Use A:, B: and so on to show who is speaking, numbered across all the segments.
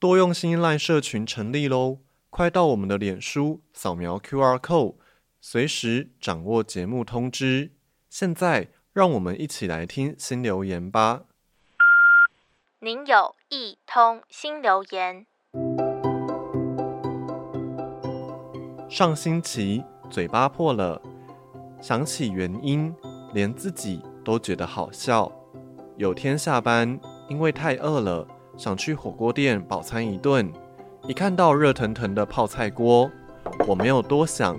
A: 多用心 LINE 社群成立喽！快到我们的脸书扫描 QR code，随时掌握节目通知。现在，让我们一起来听新留言吧。
B: 您有一通新留言。
A: 上星期嘴巴破了，想起原因，连自己都觉得好笑。有天下班，因为太饿了，想去火锅店饱餐一顿。一看到热腾腾的泡菜锅，我没有多想，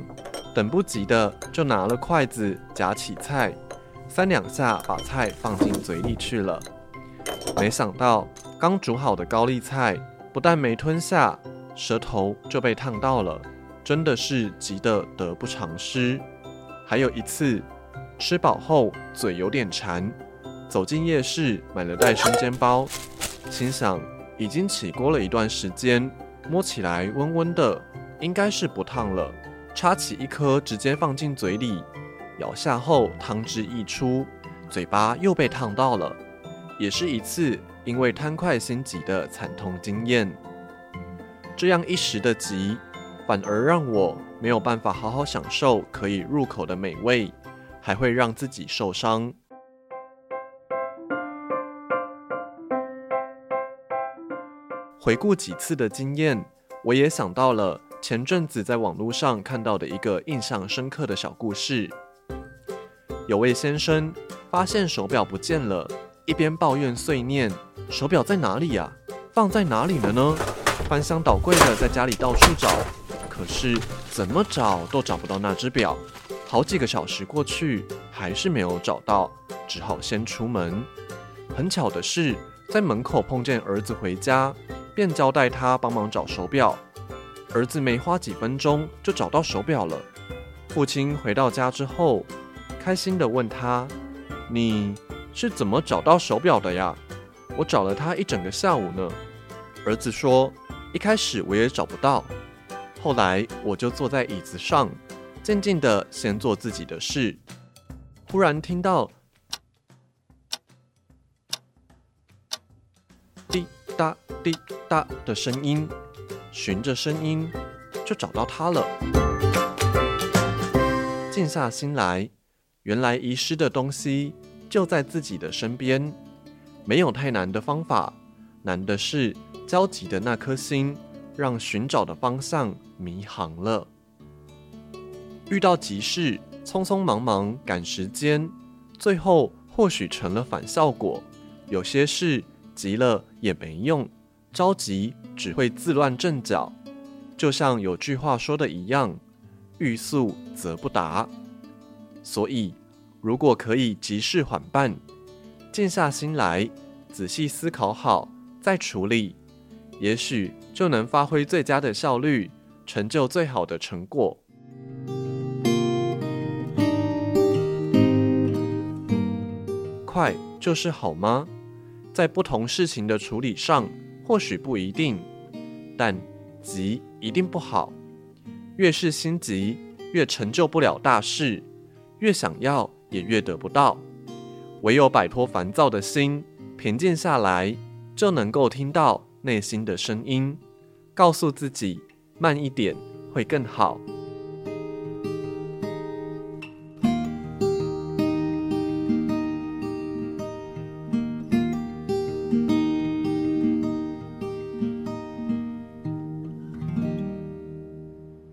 A: 等不及的就拿了筷子夹起菜，三两下把菜放进嘴里去了。没想到刚煮好的高丽菜不但没吞下，舌头就被烫到了，真的是急得得不偿失。还有一次，吃饱后嘴有点馋，走进夜市买了袋生煎包，心想已经起锅了一段时间。摸起来温温的，应该是不烫了。插起一颗，直接放进嘴里，咬下后汤汁溢出，嘴巴又被烫到了，也是一次因为贪快心急的惨痛经验。这样一时的急，反而让我没有办法好好享受可以入口的美味，还会让自己受伤。回顾几次的经验，我也想到了前阵子在网络上看到的一个印象深刻的小故事。有位先生发现手表不见了，一边抱怨碎念：“手表在哪里呀？放在哪里了呢？”翻箱倒柜的在家里到处找，可是怎么找都找不到那只表。好几个小时过去，还是没有找到，只好先出门。很巧的是，在门口碰见儿子回家。便交代他帮忙找手表，儿子没花几分钟就找到手表了。父亲回到家之后，开心地问他：“你是怎么找到手表的呀？我找了他一整个下午呢。”儿子说：“一开始我也找不到，后来我就坐在椅子上，静静地先做自己的事。突然听到滴哒。”滴答的声音，循着声音就找到它了。静下心来，原来遗失的东西就在自己的身边。没有太难的方法，难的是焦急的那颗心，让寻找的方向迷航了。遇到急事，匆匆忙忙赶时间，最后或许成了反效果。有些事急了也没用。着急只会自乱阵脚，就像有句话说的一样，“欲速则不达”。所以，如果可以急事缓办，静下心来，仔细思考好再处理，也许就能发挥最佳的效率，成就最好的成果。快就是好吗？在不同事情的处理上。或许不一定，但急一定不好。越是心急，越成就不了大事；越想要，也越得不到。唯有摆脱烦躁的心，平静下来，就能够听到内心的声音，告诉自己慢一点会更好。